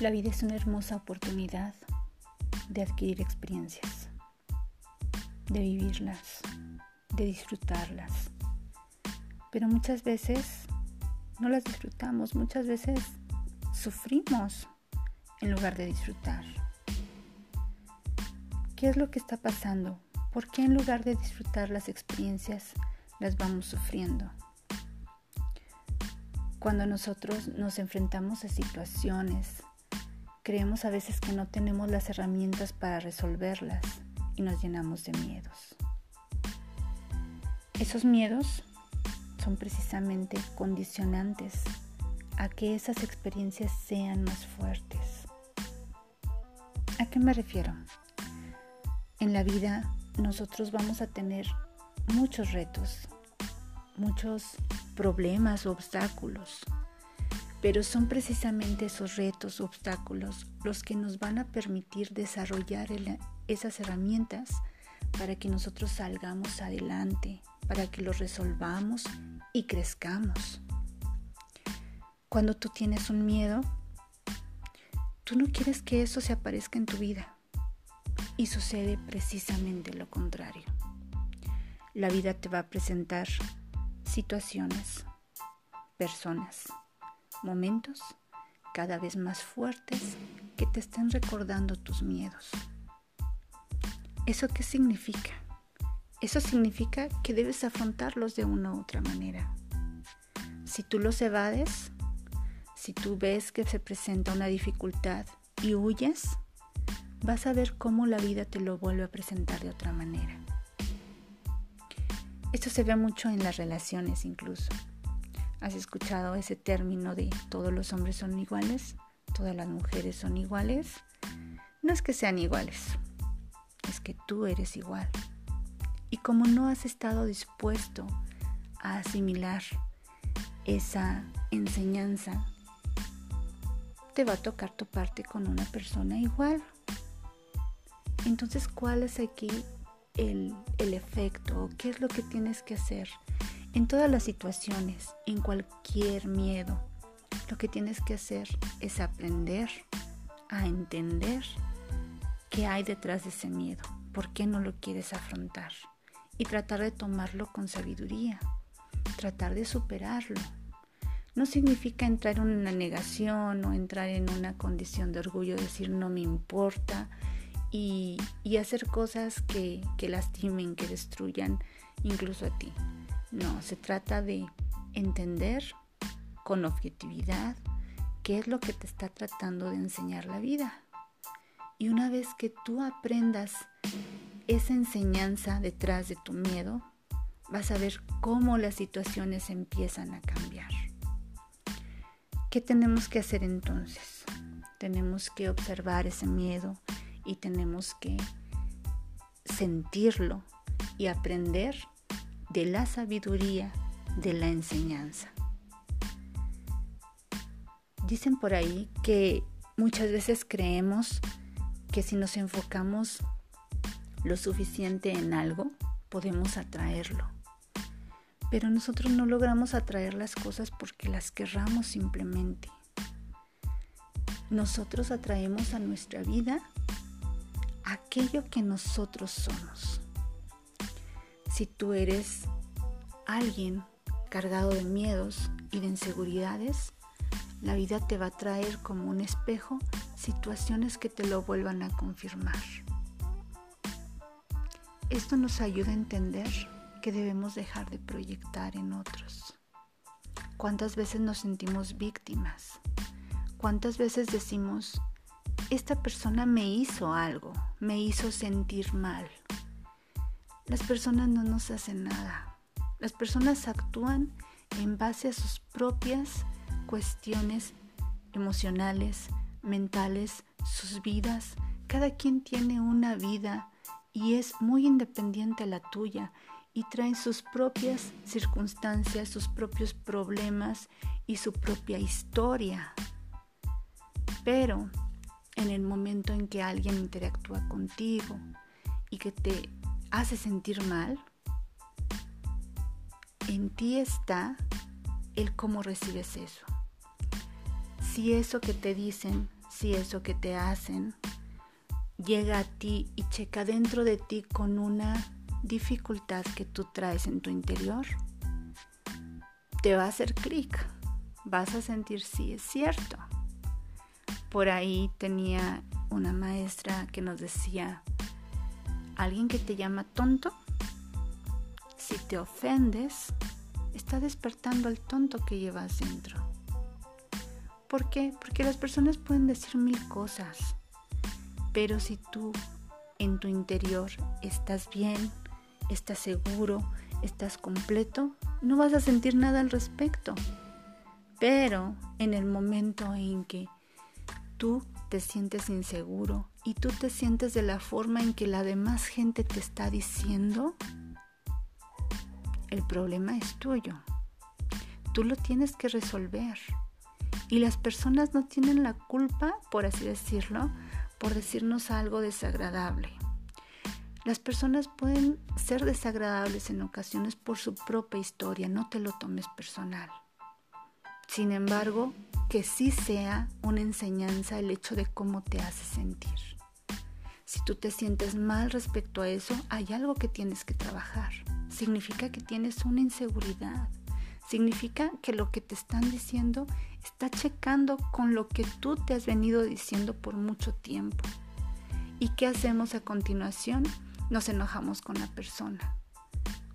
La vida es una hermosa oportunidad de adquirir experiencias, de vivirlas, de disfrutarlas. Pero muchas veces no las disfrutamos, muchas veces sufrimos en lugar de disfrutar. ¿Qué es lo que está pasando? ¿Por qué en lugar de disfrutar las experiencias las vamos sufriendo? Cuando nosotros nos enfrentamos a situaciones Creemos a veces que no tenemos las herramientas para resolverlas y nos llenamos de miedos. Esos miedos son precisamente condicionantes a que esas experiencias sean más fuertes. ¿A qué me refiero? En la vida nosotros vamos a tener muchos retos, muchos problemas o obstáculos pero son precisamente esos retos, obstáculos, los que nos van a permitir desarrollar esas herramientas para que nosotros salgamos adelante, para que los resolvamos y crezcamos. Cuando tú tienes un miedo, tú no quieres que eso se aparezca en tu vida y sucede precisamente lo contrario. La vida te va a presentar situaciones, personas, momentos cada vez más fuertes que te estén recordando tus miedos. ¿Eso qué significa? Eso significa que debes afrontarlos de una u otra manera. Si tú los evades, si tú ves que se presenta una dificultad y huyes, vas a ver cómo la vida te lo vuelve a presentar de otra manera. Esto se ve mucho en las relaciones incluso. ¿Has escuchado ese término de todos los hombres son iguales? ¿Todas las mujeres son iguales? No es que sean iguales, es que tú eres igual. Y como no has estado dispuesto a asimilar esa enseñanza, te va a tocar toparte con una persona igual. Entonces, ¿cuál es aquí el, el efecto? ¿Qué es lo que tienes que hacer? En todas las situaciones, en cualquier miedo, lo que tienes que hacer es aprender a entender qué hay detrás de ese miedo, por qué no lo quieres afrontar y tratar de tomarlo con sabiduría, tratar de superarlo. No significa entrar en una negación o entrar en una condición de orgullo, decir no me importa y, hacer cosas que, que lastimen, que destruyan incluso a ti. No, se trata de entender con objetividad qué es lo que te está tratando de enseñar la vida. Y una vez que tú aprendas esa enseñanza detrás de tu miedo, vas a ver cómo las situaciones empiezan a cambiar. ¿Qué tenemos que hacer entonces? Tenemos que observar ese miedo y tenemos que sentirlo y aprender de la sabiduría de la enseñanza. Dicen por ahí que muchas veces creemos que si nos enfocamos lo suficiente en algo, podemos atraerlo. Pero nosotros no logramos atraer las cosas porque las querramos simplemente. Nosotros atraemos a nuestra vida aquello que nosotros somos. Si tú eres alguien cargado de miedos y de inseguridades, la vida te va a traer como un espejo situaciones que te lo vuelvan a confirmar. Esto nos ayuda a entender que debemos dejar de proyectar en otros. ¿Cuántas veces nos sentimos víctimas? ¿Cuántas veces decimos, esta persona me hizo algo, me hizo sentir mal? Las personas no nos hacen nada. Las personas actúan en base a sus propias cuestiones emocionales, mentales, sus vidas. Cada quien tiene una vida y es muy independiente a la tuya y trae sus propias circunstancias, sus propios problemas y su propia historia. Pero en el momento en que alguien interactúa contigo y que te hace sentir mal, en ti está el cómo recibes eso. Si eso que te dicen si eso que te hacen llega a ti y checa dentro de ti con una dificultad que tú traes en tu interior, te va a hacer clic. Vas a sentir si es cierto. Por ahí tenía una maestra que nos decía, alguien que te llama tonto, si te ofendes, está despertando al tonto que llevas dentro. ¿Por qué? Porque las personas pueden decir mil cosas, pero si tú en tu interior estás bien, estás seguro, estás completo, no vas a sentir nada al respecto. Pero en el momento en que tú te sientes inseguro y tú te sientes de la forma en que la demás gente te está diciendo, el problema es tuyo. Tú lo tienes que resolver. Y las personas no tienen la culpa, por así decirlo, por decirnos algo desagradable. Las personas pueden ser desagradables en ocasiones por su propia historia, no te lo tomes personal. Sin embargo, que sí sea una enseñanza el hecho de cómo te hace sentir. Si tú te sientes mal respecto a eso, hay algo que tienes que trabajar. Significa que tienes una inseguridad. Significa que lo que te están diciendo está checando con lo que tú te has venido diciendo por mucho tiempo. ¿Y qué hacemos a continuación? Nos enojamos con la persona,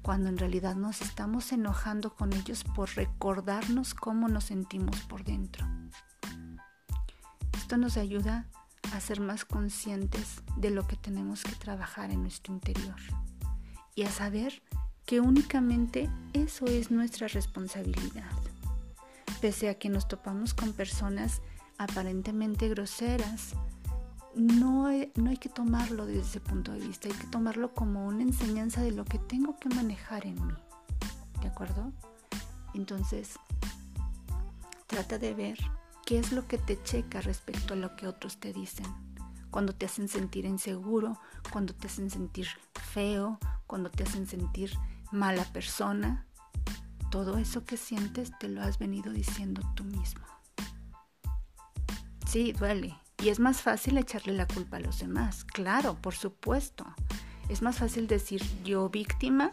cuando en realidad nos estamos enojando con ellos por recordarnos cómo nos sentimos por dentro. Esto nos ayuda a ser más conscientes de lo que tenemos que trabajar en nuestro interior y a saber que únicamente eso es nuestra responsabilidad. Pese a que nos topamos con personas aparentemente groseras, no hay, no hay que tomarlo desde ese punto de vista, hay que tomarlo como una enseñanza de lo que tengo que manejar en mí. ¿De acuerdo? Entonces, trata de ver ¿Qué es lo que te checa respecto a lo que otros te dicen? Cuando te hacen sentir inseguro, cuando te hacen sentir feo, cuando te hacen sentir mala persona. Todo eso que sientes te lo has venido diciendo tú mismo. Sí, duele. Y es más fácil echarle la culpa a los demás. Claro, por supuesto. Es más fácil decir yo víctima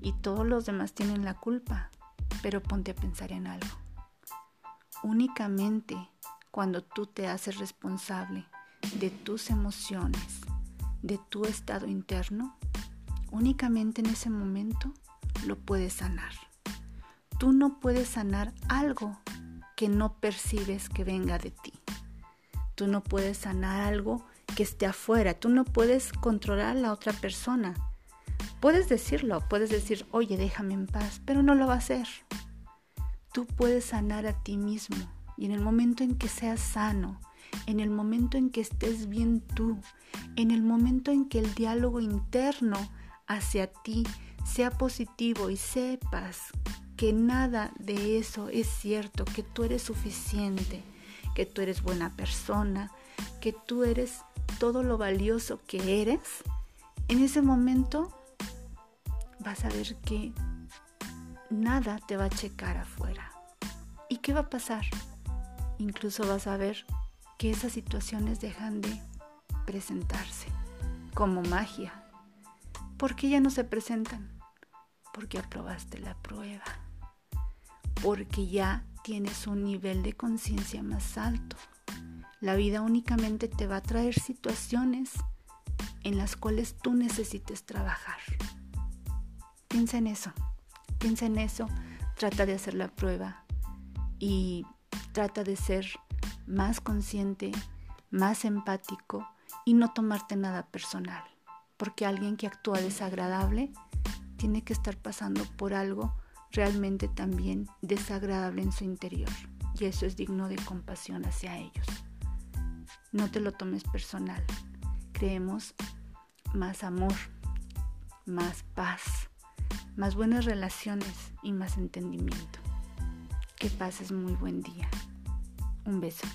y todos los demás tienen la culpa. Pero ponte a pensar en algo únicamente cuando tú te haces responsable de tus emociones, de tu estado interno, únicamente en ese momento lo puedes sanar. Tú no puedes sanar algo que no percibes que venga de ti. Tú no puedes sanar algo que esté afuera. Tú no puedes controlar a la otra persona. Puedes decirlo, puedes decir, oye, déjame en paz, pero no lo va a hacer tú puedes sanar a ti mismo. Y en el momento en que seas sano, en el momento en que estés bien tú, en el momento en que el diálogo interno hacia ti sea positivo y sepas que nada de eso es cierto, que tú eres suficiente, que tú eres buena persona, que tú eres todo lo valioso que eres, en ese momento vas a ver que nada te va a checar afuera. ¿Y qué va a pasar? Incluso vas a ver que esas situaciones dejan de presentarse como magia. ¿Por qué ya no se presentan? Porque aprobaste la prueba. Porque ya tienes un nivel de conciencia más alto. La vida únicamente te va a traer situaciones en las cuales tú necesites trabajar. Piensa en eso. Piensa en eso, trata de hacer la prueba y trata de ser más consciente, más empático y no tomarte nada personal, porque alguien que actúa desagradable tiene que estar pasando por algo realmente también desagradable en su interior y eso es digno de compasión hacia ellos. No te lo tomes personal. Creemos más amor, más paz, más buenas relaciones y más entendimiento. Que pases muy buen día. Un beso.